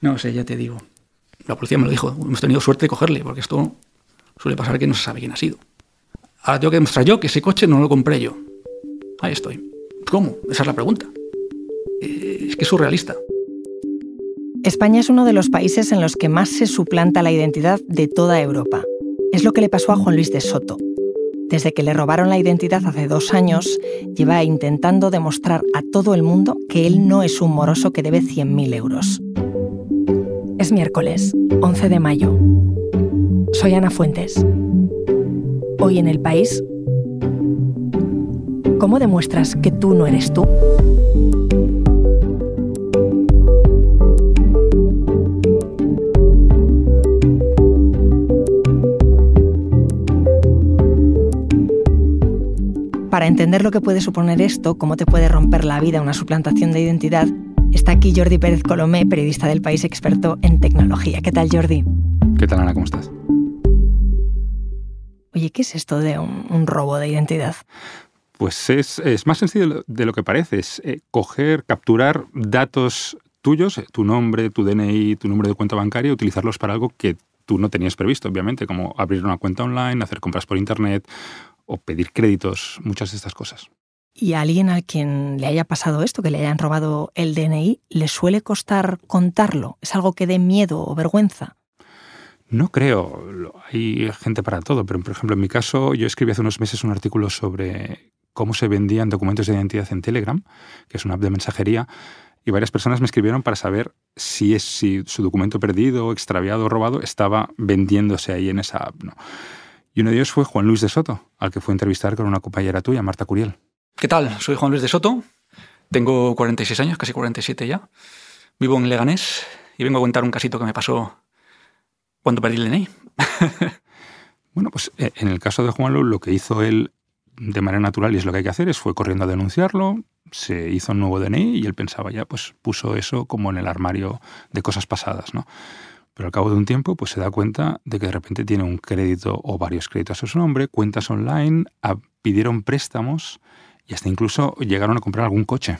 No sé, ya te digo. La policía me lo dijo. Hemos tenido suerte de cogerle, porque esto suele pasar que no se sabe quién ha sido. Ahora tengo que demostrar yo que ese coche no lo compré yo. Ahí estoy. ¿Cómo? Esa es la pregunta. Eh, es que es surrealista. España es uno de los países en los que más se suplanta la identidad de toda Europa. Es lo que le pasó a Juan Luis de Soto. Desde que le robaron la identidad hace dos años, lleva intentando demostrar a todo el mundo que él no es un moroso que debe 100.000 euros. Es miércoles, 11 de mayo. Soy Ana Fuentes. Hoy en el país, ¿cómo demuestras que tú no eres tú? Para entender lo que puede suponer esto, cómo te puede romper la vida una suplantación de identidad, está aquí Jordi Pérez Colomé, periodista del país experto en tecnología. ¿Qué tal, Jordi? ¿Qué tal, Ana? ¿Cómo estás? Oye, ¿qué es esto de un, robo de identidad? Pues es, más sencillo de lo que parece. Es eh, coger, capturar datos tuyos, eh, tu nombre, tu DNI, tu número de cuenta bancaria, utilizarlos para algo que tú no tenías previsto, obviamente, como abrir una cuenta online, hacer compras por Internet o pedir créditos, muchas de estas cosas. ¿Y a alguien a quien le haya pasado esto, que le hayan robado el DNI, le suele costar contarlo? ¿Es algo que dé miedo o vergüenza? No creo. Hay gente para todo, pero por ejemplo en mi caso yo escribí hace unos meses un artículo sobre cómo se vendían documentos de identidad en Telegram, que es una app de mensajería, y varias personas me escribieron para saber si, es, si su documento perdido, extraviado o robado estaba vendiéndose ahí en esa app. Y uno de ellos fue Juan Luis de Soto, al que fue a entrevistar con una compañera tuya, Marta Curiel. ¿Qué tal? Soy Juan Luis de Soto, tengo 46 años, casi 47 ya. Vivo en Leganés y vengo a contar un casito que me pasó cuando perdí el DNI. bueno, pues eh, en el caso de Juan Luis, lo que hizo él de manera natural, y es lo que hay que hacer, es fue corriendo a denunciarlo, se hizo un nuevo DNI y él pensaba ya, pues puso eso como en el armario de cosas pasadas, ¿no? Pero al cabo de un tiempo, pues se da cuenta de que de repente tiene un crédito o varios créditos a su nombre, cuentas online, pidieron préstamos y hasta incluso llegaron a comprar algún coche.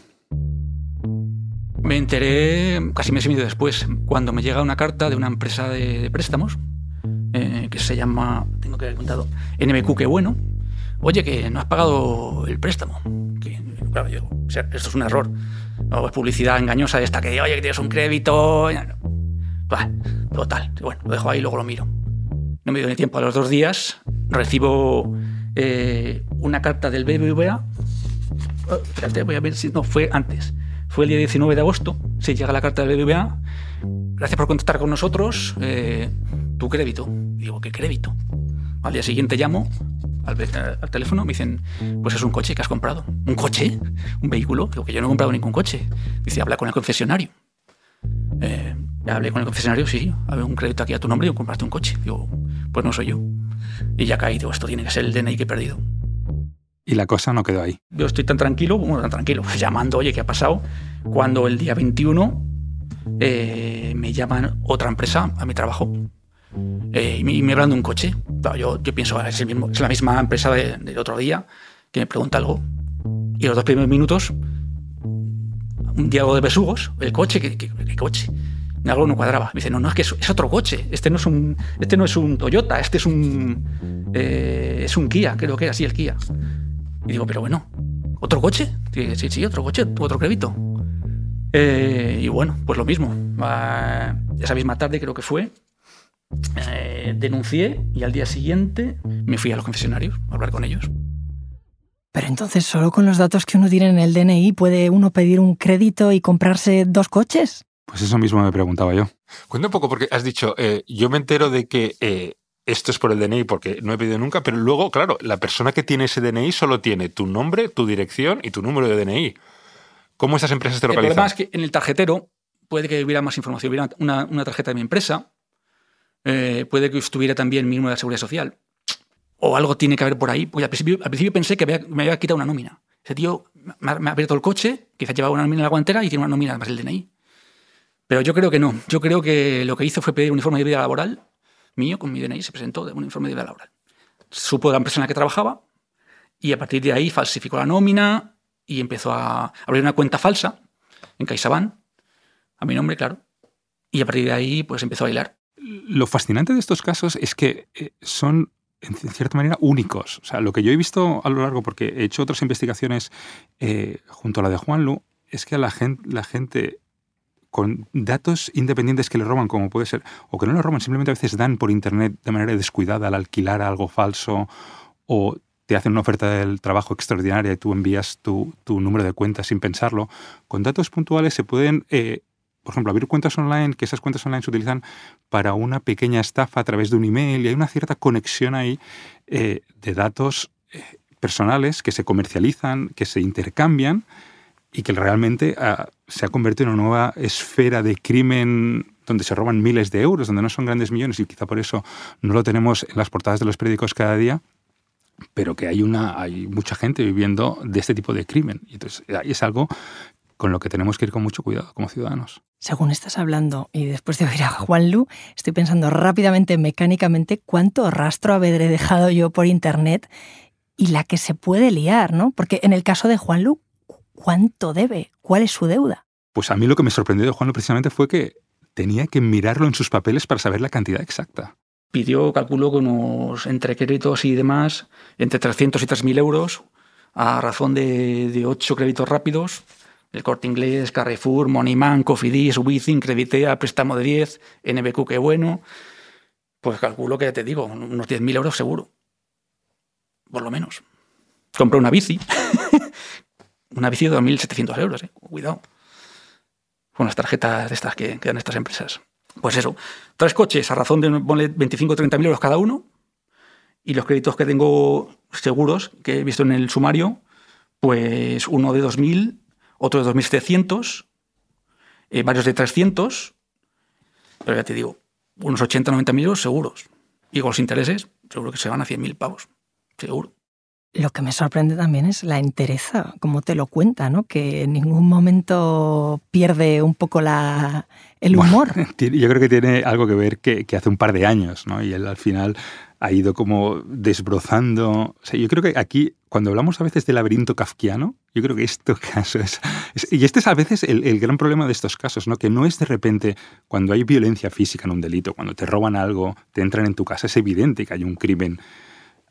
Me enteré casi mes y medio después, cuando me llega una carta de una empresa de, préstamos, eh, que se llama, tengo que haber contado, NBQ, qué bueno. Oye, que no has pagado el préstamo. Que, claro, yo, o sea, esto es un error. O es publicidad engañosa esta que, oye, que tienes un crédito. Total, bueno, lo dejo ahí y luego lo miro. No me dio ni tiempo. A los dos días recibo eh, una carta del BBVA. Oh, espérate, voy a ver si no fue antes. Fue el día 19 de agosto. Se llega la carta del BBVA. Gracias por contactar con nosotros. Eh, tu crédito. digo, ¿qué crédito? Al día siguiente llamo al, teléfono, me dicen, pues es un coche que has comprado. ¿Un coche? ¿Un vehículo? Digo, que yo no he comprado ningún coche. Dice, habla con el concesionario. Eh, hablé con el concesionario, sí, había un crédito aquí a tu nombre y compraste un coche. Digo, pues no soy yo. Y ya caí, digo, esto tiene que ser el DNI que he perdido. Y la cosa no quedó ahí. Yo estoy tan tranquilo, bueno, tan tranquilo, llamando, oye, ¿qué ha pasado? Cuando el día 21 eh, me llaman otra empresa a mi trabajo eh, y, me, hablan de un coche. yo, yo pienso, es, el mismo, es la misma empresa del otro día que me pregunta algo. Y los dos primeros minutos, un diálogo de besugos, el coche, ¿qué, qué coche? algo no cuadraba. Me dice, no, no, es que es, otro coche. Este no es un, este no es un Toyota, este es un, eh, es un Kia, creo que era así el Kia. Y digo, pero bueno, ¿otro coche? Sí, sí, otro coche, otro crédito. Eh, y bueno, pues lo mismo. esa misma tarde creo que fue, eh, denuncié y al día siguiente me fui a los concesionarios a hablar con ellos. Pero entonces, ¿solo con los datos que uno tiene en el DNI puede uno pedir un crédito y comprarse dos coches? Pues eso mismo me preguntaba yo. Cuenta un poco, porque has dicho, eh, yo me entero de que eh, esto es por el DNI porque no he pedido nunca, pero luego, claro, la persona que tiene ese DNI solo tiene tu nombre, tu dirección y tu número de DNI. ¿Cómo esas empresas te localizan? El problema es que en el tarjetero puede que hubiera más información, hubiera una, tarjeta de mi empresa, eh, puede que estuviera también mi número de seguridad social, o algo tiene que haber por ahí, porque al principio, pensé que me había quitado una nómina. Ese tío me ha, abierto el coche, quizás llevaba una nómina en la guantera y tiene una nómina además el DNI. Pero yo creo que no. Yo creo que lo que hizo fue pedir un informe de vida laboral mío con mi DNI, se presentó de un informe de vida laboral. Supo la empresa en la que trabajaba y a partir de ahí falsificó la nómina y empezó a abrir una cuenta falsa en CaixaBank, a mi nombre, claro. Y a partir de ahí, pues empezó a bailar. Lo fascinante de estos casos es que eh, son en cierta manera únicos. O sea, lo que yo he visto a lo largo, porque he hecho otras investigaciones eh, junto a la de Juan Lu, es que la gente con datos independientes que le roban, como puede ser, o que no le roban, simplemente a veces dan por internet de manera descuidada al alquilar algo falso o te hacen una oferta del trabajo extraordinaria y tú envías tu, número de cuenta sin pensarlo. Con datos puntuales se pueden, eh, por ejemplo, abrir cuentas online, que esas cuentas online se utilizan para una pequeña estafa a través de un email y hay una cierta conexión ahí eh, de datos eh, personales que se comercializan, que se intercambian y que realmente ah, se ha convertido en una nueva esfera de crimen donde se roban miles de euros, donde no son grandes millones y quizá por eso no lo tenemos en las portadas de los periódicos cada día, pero que hay, una, hay mucha gente viviendo de este tipo de crimen. Y entonces ahí es algo con lo que tenemos que ir con mucho cuidado como ciudadanos. Según estás hablando y después de oír a Juan Lu, estoy pensando rápidamente, mecánicamente, cuánto rastro habré dejado yo por internet y la que se puede liar, ¿no? Porque en el caso de Juan Lu, ¿Cuánto debe? ¿Cuál es su deuda? Pues a mí lo que me sorprendió de Juan precisamente fue que tenía que mirarlo en sus papeles para saber la cantidad exacta. Pidió, calculo, que unos entre créditos y demás, entre 300 y 3.000 euros, a razón de, de 8 créditos rápidos, el Corte Inglés, Carrefour, Moneyman, Cofidis, Wizzing, Creditea, préstamo de 10, NBQ, qué bueno. Pues calculo que, te digo, unos 10.000 euros seguro. Por lo menos. Compré una bici una bici de 2.700 euros, eh. cuidado. Con las tarjetas de estas que, dan estas empresas. Pues eso, tres coches a razón de 25 o 30 mil euros cada uno. Y los créditos que tengo seguros, que he visto en el sumario, pues uno de 2.000, otro de 2.700, eh, varios de 300. Pero ya te digo, unos 80 90 mil euros seguros. Y con los intereses, seguro que se van a 100.000 pavos. Seguro. Lo que me sorprende también es la entereza, como te lo cuenta, ¿no? Que en ningún momento pierde un poco la, el humor. yo creo que tiene algo que ver que, hace un par de años, ¿no? Y él al final ha ido como desbrozando. O sea, yo creo que aquí, cuando hablamos a veces del laberinto kafkiano, yo creo que este caso es, y este es a veces el, el, gran problema de estos casos, ¿no? Que no es de repente cuando hay violencia física en un delito, cuando te roban algo, te entran en tu casa, es evidente que hay un crimen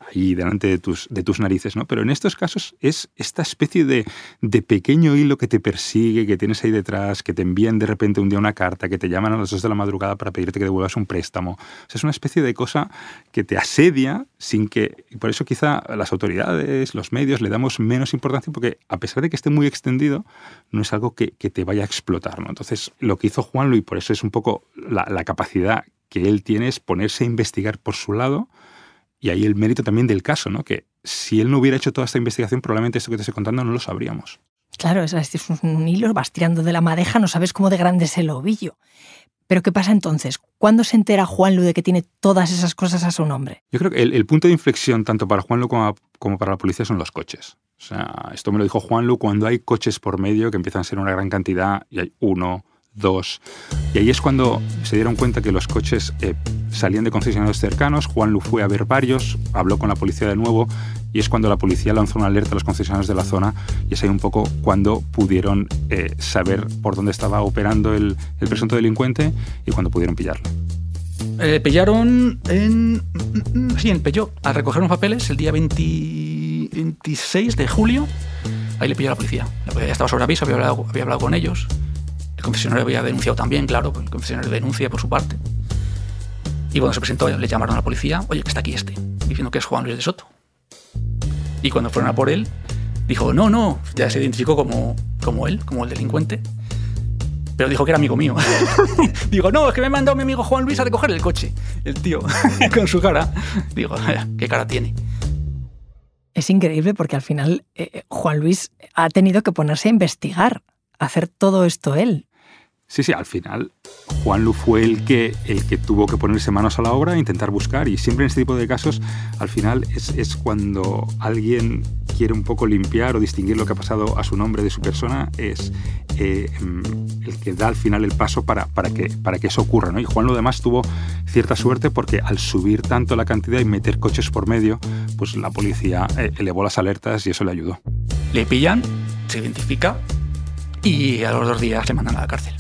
ahí delante de tus, de tus narices, ¿no? Pero en estos casos es esta especie de, de, pequeño hilo que te persigue, que tienes ahí detrás, que te envían de repente un día una carta, que te llaman a las dos de la madrugada para pedirte que devuelvas un préstamo. O sea, es una especie de cosa que te asedia sin que... Y por eso quizá las autoridades, los medios, le damos menos importancia porque a pesar de que esté muy extendido, no es algo que, que te vaya a explotar, ¿no? Entonces, lo que hizo Juan Luis, por eso es un poco la, la capacidad que él tiene es ponerse a investigar por su lado, y ahí el mérito también del caso, ¿no? Que si él no hubiera hecho toda esta investigación, probablemente esto que te estoy contando no lo sabríamos. Claro, es, es un hilo, vas tirando de la madeja, no sabes cómo de grande es el ovillo. Pero ¿qué pasa entonces? ¿Cuándo se entera Juan Lu de que tiene todas esas cosas a su nombre? Yo creo que el, punto de inflexión, tanto para Juan Lu como, como, para la policía, son los coches. O sea, esto me lo dijo Juan Lu cuando hay coches por medio que empiezan a ser una gran cantidad y hay uno, dos. Y ahí es cuando se dieron cuenta que los coches eh, salían de concesionarios cercanos. Juan Lu fue a ver varios, habló con la policía de nuevo y es cuando la policía lanzó una alerta a los concesionarios de la zona y es ahí un poco cuando pudieron eh, saber por dónde estaba operando el, presunto delincuente y cuando pudieron pillarlo. Eh, pillaron en. Sí, en Peugeot, a recoger unos papeles el día 26 de julio. Ahí le pilló la policía. La policía estaba sobre aviso, había hablado con ellos. El confesionario había denunciado también, claro, el confesionario denuncia por su parte. Y cuando se presentó, le llamaron a la policía, oye, que está aquí este, diciendo que es Juan Luis de Soto. Y cuando fueron a por él, dijo, no, no, ya se identificó como, como él, como el delincuente. Pero dijo que era amigo mío. Digo, no, es que me ha mandado mi amigo Juan Luis a recoger el coche. El tío, con su cara. Digo, ¿qué cara tiene? Es increíble porque al final eh, Juan Luis ha tenido que ponerse a investigar, a hacer todo esto él. Sí, sí, al final Juan Lu fue el que, el que tuvo que ponerse manos a la obra e intentar buscar. Y siempre en este tipo de casos, al final es, cuando alguien quiere un poco limpiar o distinguir lo que ha pasado a su nombre de su persona, es eh, el que da al final el paso para, para, que, para que eso ocurra. ¿no? Y Juan Lu además tuvo cierta suerte porque al subir tanto la cantidad y meter coches por medio, pues la policía eh, elevó las alertas y eso le ayudó. Le pillan, se identifica y a los dos días le mandan a la cárcel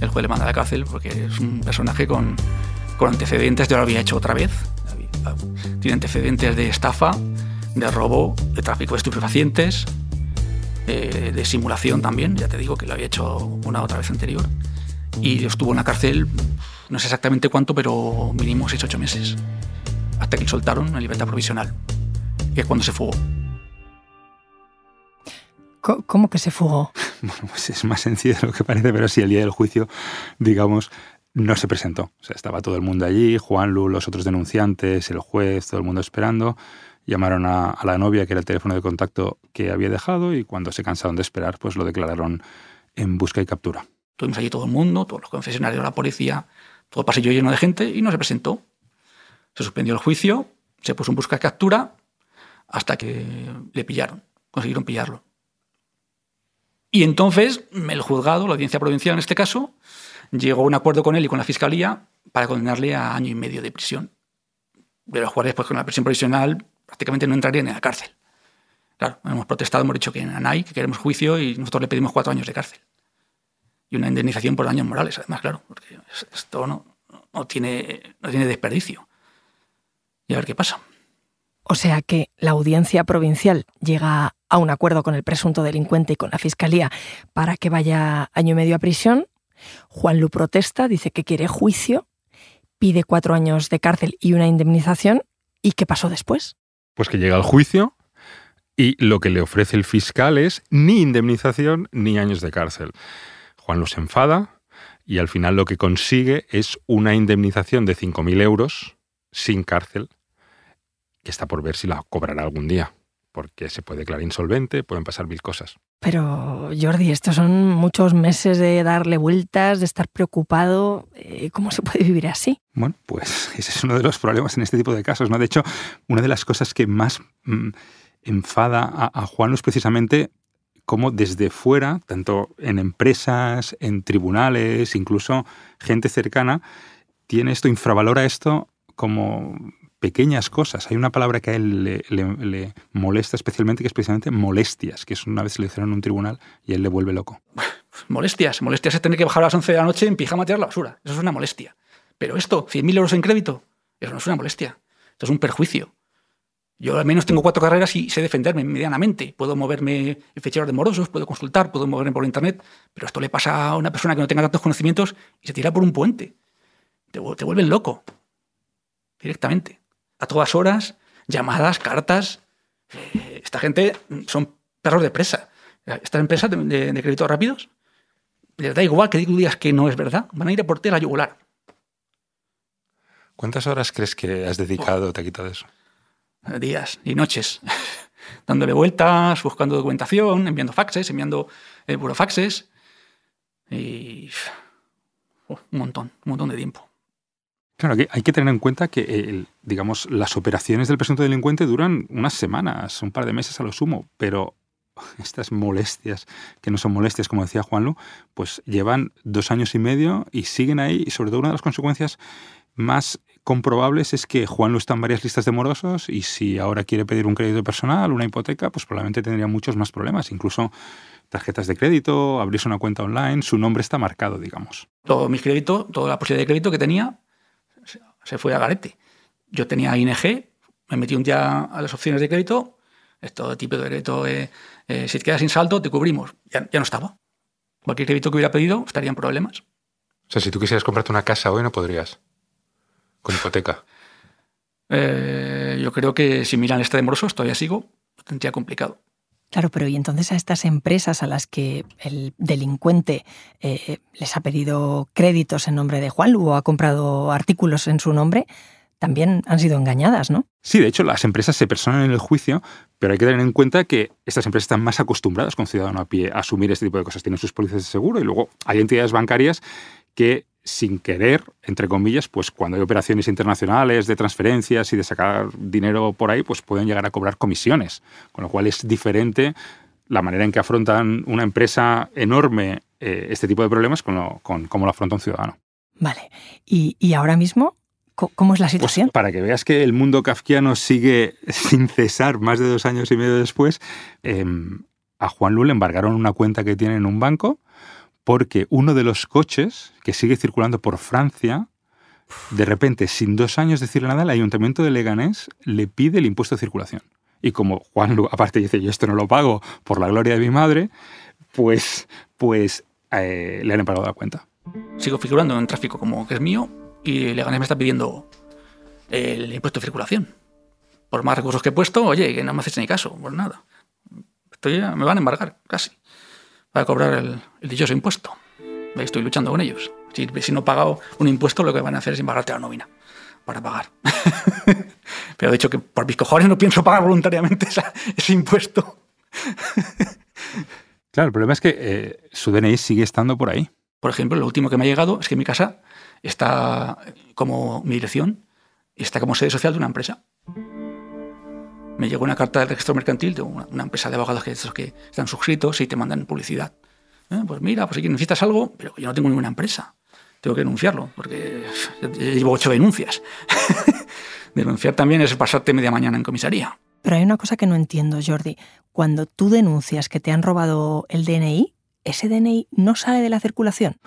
el juez le manda a la cárcel porque es un personaje con, con antecedentes, ya lo había hecho otra vez. Tiene antecedentes de estafa, de robo, de tráfico de estupefacientes, eh, de simulación también, ya te digo que lo había hecho una otra vez anterior. Y estuvo en la cárcel, no sé exactamente cuánto, pero mínimo 6-8 meses, hasta que le soltaron en libertad provisional, que es cuando se fugó. ¿Cómo que se fugó? Bueno, pues es más sencillo de lo que parece, pero sí, el día del juicio, digamos, no se presentó. O sea, estaba todo el mundo allí, Juan Lu, los otros denunciantes, el juez, todo el mundo esperando. Llamaron a, la novia, que era el teléfono de contacto que había dejado, y cuando se cansaron de esperar, pues lo declararon en busca y captura. Tuvimos allí todo el mundo, todos los confesionarios la policía, todo el pasillo lleno de gente, y no se presentó. Se suspendió el juicio, se puso en busca y captura, hasta que le pillaron, consiguieron pillarlo. Y entonces el juzgado, la audiencia provincial en este caso, llegó a un acuerdo con él y con la fiscalía para condenarle a año y medio de prisión. De los cuales, pues con la prisión provisional, prácticamente no entraría en la cárcel. Claro, hemos protestado, hemos dicho que en que queremos juicio y nosotros le pedimos cuatro años de cárcel. Y una indemnización por daños morales, además, claro, porque esto no, no, tiene, no tiene desperdicio. Y a ver qué pasa. O sea que la audiencia provincial llega a un acuerdo con el presunto delincuente y con la fiscalía para que vaya año y medio a prisión. Juan Lu protesta, dice que quiere juicio, pide cuatro años de cárcel y una indemnización. ¿Y qué pasó después? Pues que llega al juicio y lo que le ofrece el fiscal es ni indemnización ni años de cárcel. Juan los enfada y al final lo que consigue es una indemnización de 5.000 euros sin cárcel, que está por ver si la cobrará algún día, porque se puede declarar insolvente, pueden pasar mil cosas. Pero Jordi, estos son muchos meses de darle vueltas, de estar preocupado. Eh, ¿Cómo se puede vivir así? Bueno, pues ese es uno de los problemas en este tipo de casos. ¿no? De hecho, una de las cosas que más mm, enfada a, Juan es precisamente cómo desde fuera, tanto en empresas, en tribunales, incluso gente cercana, tiene esto, infravalora esto como pequeñas cosas. Hay una palabra que a él le, molesta especialmente, que es precisamente molestias, que es una vez le hicieron en un tribunal y él le vuelve loco. Molestias, molestias es tener que bajar a las 11 de la noche en pijama a tirar la basura. Eso es una molestia. Pero esto, 100.000 euros en crédito, eso no es una molestia. Esto es un perjuicio. Yo al menos tengo cuatro carreras y sé defenderme medianamente. Puedo moverme en fecheros de morosos, puedo consultar, puedo moverme por internet, pero esto le pasa a una persona que no tenga tantos conocimientos y se tira por un puente. Te, te vuelven loco. Directamente. A todas horas, llamadas, cartas. Eh, esta gente son perros de presa. Estas empresas de, de, créditos rápidos, les da igual que digas que no es verdad. Van a ir a por ti a la yugular. ¿Cuántas horas crees que has dedicado, te ha quitado eso? días y noches, dándole vueltas, buscando documentación, enviando faxes, enviando eh, burofaxes y un montón, un montón de tiempo. Claro, hay que tener en cuenta que, digamos, las operaciones del presunto delincuente duran unas semanas, un par de meses a lo sumo, pero estas molestias, que no son molestias, como decía Juanlu, pues llevan dos años y medio y siguen ahí, y sobre todo una de las consecuencias más comprobables es que Juan lo está en varias listas de morosos y si ahora quiere pedir un crédito personal, una hipoteca, pues probablemente tendría muchos más problemas, incluso tarjetas de crédito, abrirse una cuenta online, su nombre está marcado, digamos. Todo mi crédito, toda la posibilidad de crédito que tenía, se fue a garete. Yo tenía ING, me metí un día a las opciones de crédito, esto tipo de crédito, eh, eh, si te quedas sin saldo, te cubrimos. Ya, ya no estaba. Cualquier crédito que hubiera pedido estaría en problemas. O sea, si tú quisieras comprarte una casa hoy no podrías con hipoteca? Eh, yo creo que si miran este de morosos, todavía sigo, lo tendría complicado. Claro, pero ¿y entonces a estas empresas a las que el delincuente eh, les ha pedido créditos en nombre de Juan o ha comprado artículos en su nombre, también han sido engañadas, ¿no? Sí, de hecho, las empresas se personan en el juicio, pero hay que tener en cuenta que estas empresas están más acostumbradas con ciudadano a pie a asumir este tipo de cosas. Tienen sus pólizas de seguro y luego hay entidades bancarias que sin querer, entre comillas, pues cuando hay operaciones internacionales de transferencias y de sacar dinero por ahí, pues pueden llegar a cobrar comisiones, con lo cual es diferente la manera en que afrontan una empresa enorme eh, este tipo de problemas con, cómo lo afronta un ciudadano. Vale, y, ahora mismo, ¿cómo es la pues situación? para que veas que el mundo kafkiano sigue sin cesar más de dos años y medio después, em, a Juan Lu le embargaron una cuenta que tiene en un banco porque uno de los coches que sigue circulando por Francia, de repente, sin dos años decirle nada, el ayuntamiento de Leganés le pide el impuesto de circulación. Y como Juan, aparte dice, yo esto no lo pago por la gloria de mi madre, pues, pues eh, le han pagado la cuenta. Sigo figurando en tráfico como que es mío y Leganés me está pidiendo el impuesto de circulación. Por más recursos que he puesto, oye, que no me haces ni caso, pues nada. Estoy, me van a embargar, casi, para cobrar el, dichoso impuesto. Estoy luchando con ellos. Si, si no he pagado un impuesto, lo que van a hacer es embargarte la nómina para pagar. Pero de hecho que por mis cojones no pienso pagar voluntariamente ese impuesto. claro, el problema es que eh, su DNI sigue estando por ahí. Por ejemplo, lo último que me ha llegado es que mi casa está como mi dirección, está como sede social de una empresa. Me llegó una carta del registro mercantil de una, empresa de abogados que, están suscritos y te mandan publicidad. Eh, pues mira, pues si necesitas algo, pero yo no tengo ninguna empresa. Tengo que denunciarlo, porque llevo ocho denuncias. Denunciar también es pasarte media mañana en comisaría. Pero hay una cosa que no entiendo, Jordi. Cuando tú denuncias que te han robado el DNI, ¿ese DNI no sale de la circulación?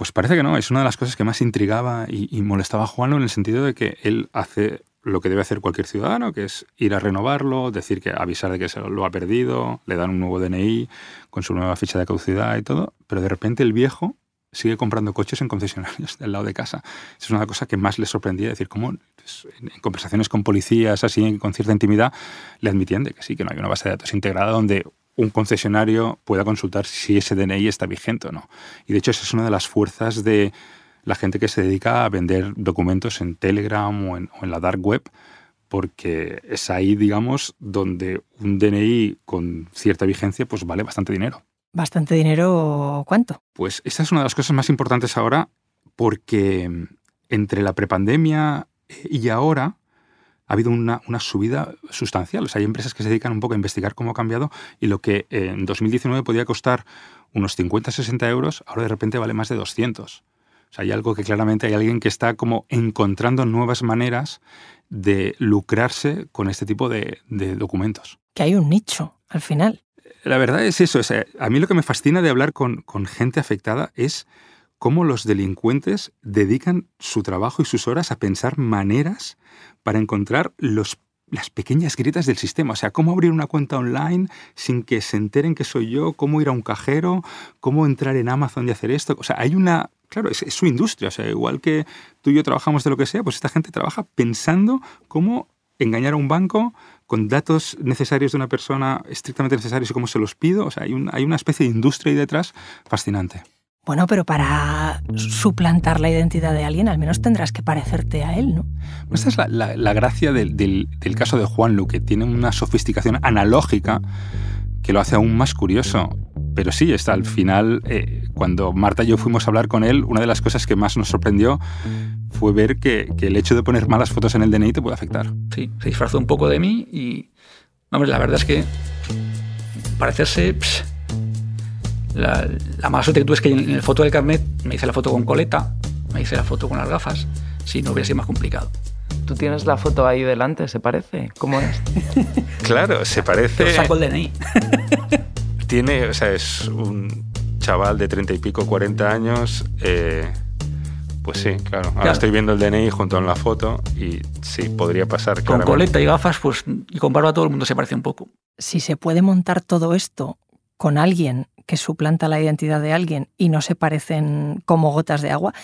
Pues parece que no. Es una de las cosas que más intrigaba y, molestaba a Juan en el sentido de que él hace lo que debe hacer cualquier ciudadano, que es ir a renovarlo, decir que avisar de que se lo ha perdido, le dan un nuevo DNI con su nueva ficha de caducidad y todo, pero de repente el viejo sigue comprando coches en concesionarios del lado de casa. Es una cosa que más le sorprendía, decir, cómo pues, en conversaciones con policías, así, con cierta intimidad, le admitían que sí, que no hay una base de datos integrada donde un concesionario pueda consultar si ese DNI está vigente o no. Y de hecho esa es una de las fuerzas de la gente que se dedica a vender documentos en Telegram o en, la dark web, porque es ahí, digamos, donde un DNI con cierta vigencia pues vale bastante dinero. ¿Bastante dinero cuánto? Pues esta es una de las cosas más importantes ahora porque entre la prepandemia y ahora ha habido una, subida sustancial. O sea, hay empresas que se dedican un poco a investigar cómo ha cambiado y lo que en 2019 podía costar unos 50, 60 euros, ahora de repente vale más de 200. O sea, hay algo que claramente hay alguien que está como encontrando nuevas maneras de lucrarse con este tipo de, documentos. Que hay un nicho al final. La verdad es eso. a mí lo que me fascina de hablar con, con gente afectada es cómo los delincuentes dedican su trabajo y sus horas a pensar maneras para encontrar las pequeñas grietas del sistema. O sea, cómo abrir una cuenta online sin que se enteren que soy yo, cómo ir a un cajero, cómo entrar en Amazon y hacer esto. O sea, hay una... Claro, es, su industria. O sea, igual que tú y yo trabajamos de lo que sea, pues esta gente trabaja pensando cómo engañar a un banco con datos necesarios de una persona estrictamente necesarios y cómo se los pido. O sea, hay, hay una especie de industria ahí detrás fascinante. Bueno, pero para suplantar la identidad de alguien, al menos tendrás que parecerte a él, ¿no? Esta es la, gracia del, caso de Juan Lu, que tiene una sofisticación analógica que lo hace aún más curioso. Pero sí, está al final, eh, cuando Marta y yo fuimos a hablar con él, una de las cosas que más nos sorprendió fue ver que, el hecho de poner malas fotos en el DNI te puede afectar. Sí, se disfrazó un poco de mí y, hombre, la verdad es que parecerse... La, mala suerte que tuve es que en la foto del carnet me hice la foto con coleta, me hice la foto con las gafas, si no hubiera sido más complicado. Tú tienes la foto ahí delante, ¿se parece? ¿Cómo es? claro, se parece. Saco el DNI. Tiene, o sea, es un chaval de treinta y pico, 40 años. Eh, pues sí, claro. Ahora estoy viendo el DNI junto a la foto y sí, podría pasar. Con coleta y gafas, pues, y con barba todo el mundo se parece un poco. Si se puede montar todo esto con alguien que suplanta la identidad de alguien y no se parecen como gotas de agua,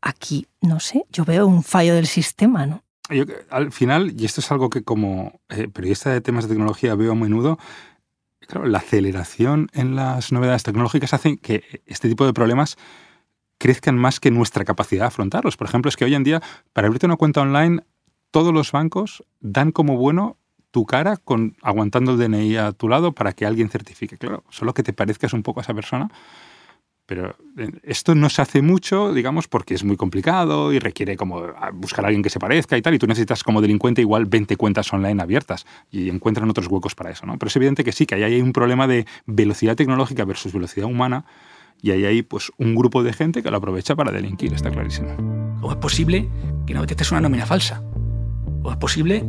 aquí, no sé, yo veo un fallo del sistema, ¿no? Yo, al final, y esto es algo que como eh, periodista de temas de tecnología veo a menudo, claro, la aceleración en las novedades tecnológicas hace que este tipo de problemas crezcan más que nuestra capacidad de afrontarlos. Por ejemplo, es que hoy en día, para abrirte una cuenta online, todos los bancos dan como bueno tu cara con, aguantando el DNI a tu lado para que alguien certifique. Claro, solo que te parezcas un poco a esa persona. Pero eh, esto no se hace mucho, digamos, porque es muy complicado y requiere como buscar a alguien que se parezca y tal, y tú necesitas como delincuente igual 20 cuentas online abiertas y encuentran otros huecos para eso, ¿no? Pero es evidente que sí, que ahí hay un problema de velocidad tecnológica versus velocidad humana y ahí hay pues un grupo de gente que lo aprovecha para delinquir, está clarísimo. ¿O es posible que no detectes una nómina falsa? ¿O es posible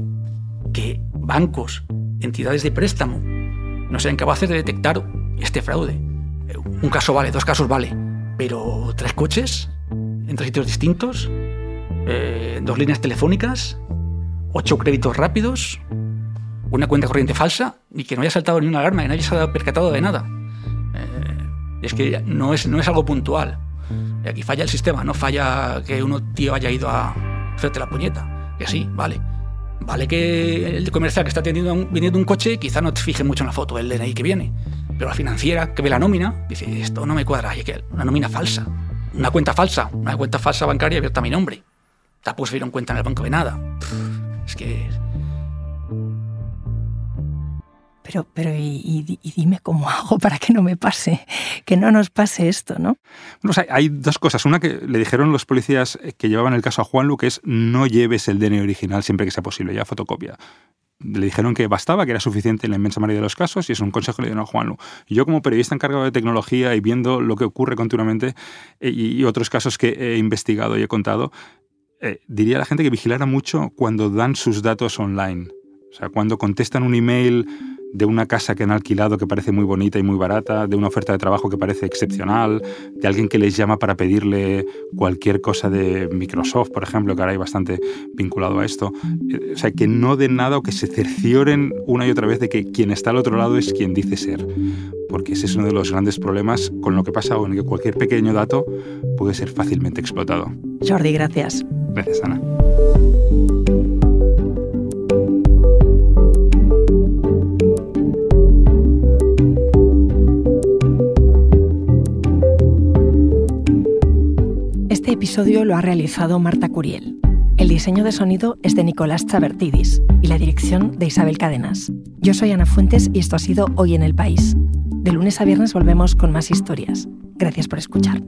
que bancos, entidades de préstamo, no sean capaces de detectar este fraude. un caso vale, dos casos vale, pero tres coches en tres sitios distintos, eh, dos líneas telefónicas, ocho créditos rápidos, una cuenta corriente falsa y que no haya saltado ni una alarma, que nadie se haya percatado de nada. Eh, es que no es, no es algo puntual. Aquí falla el sistema, no falla que uno tío haya ido a hacerte la puñeta. Que sí, vale. Vale que el comercial que está teniendo un, vendiendo un coche quizá no te fije mucho en la foto del DNI que viene. Pero la financiera que ve la nómina dice, esto no me cuadra, y que una nómina falsa, una cuenta falsa, una cuenta falsa bancaria abierta a mi nombre. Tampoco se dieron cuenta en el banco de nada. Es que pero, pero y, dime cómo hago para que no me pase, que no nos pase esto, ¿no? Bueno, hay dos cosas. Una que le dijeron los policías que llevaban el caso a Juanlu, que es no lleves el DNI original siempre que sea posible, ya fotocopia. Le dijeron que bastaba, que era suficiente en la inmensa mayoría de los casos, y es un consejo que le dieron a Juanlu. Yo, como periodista encargado de tecnología y viendo lo que ocurre continuamente eh, y, otros casos que he investigado y he contado, eh, diría a la gente que vigilara mucho cuando dan sus datos online. O sea, cuando contestan un email de una casa que han alquilado que parece muy bonita y muy barata, de una oferta de trabajo que parece excepcional, de alguien que les llama para pedirle cualquier cosa de Microsoft, por ejemplo, que ahora hay bastante vinculado a esto. Eh, o sea, que no den nada o que se cercioren una y otra vez de que quien está al otro lado es quien dice ser. Porque ese es uno de los grandes problemas con lo que pasa en que cualquier pequeño dato puede ser fácilmente explotado. Jordi, gracias. Gracias, Ana. Episodio lo ha realizado Marta Curiel. El diseño de sonido es de Nicolás Chabertidis y la dirección de Isabel Cadenas. Yo soy Ana Fuentes y esto ha sido Hoy en el País. De lunes a viernes volvemos con más historias. Gracias por escuchar.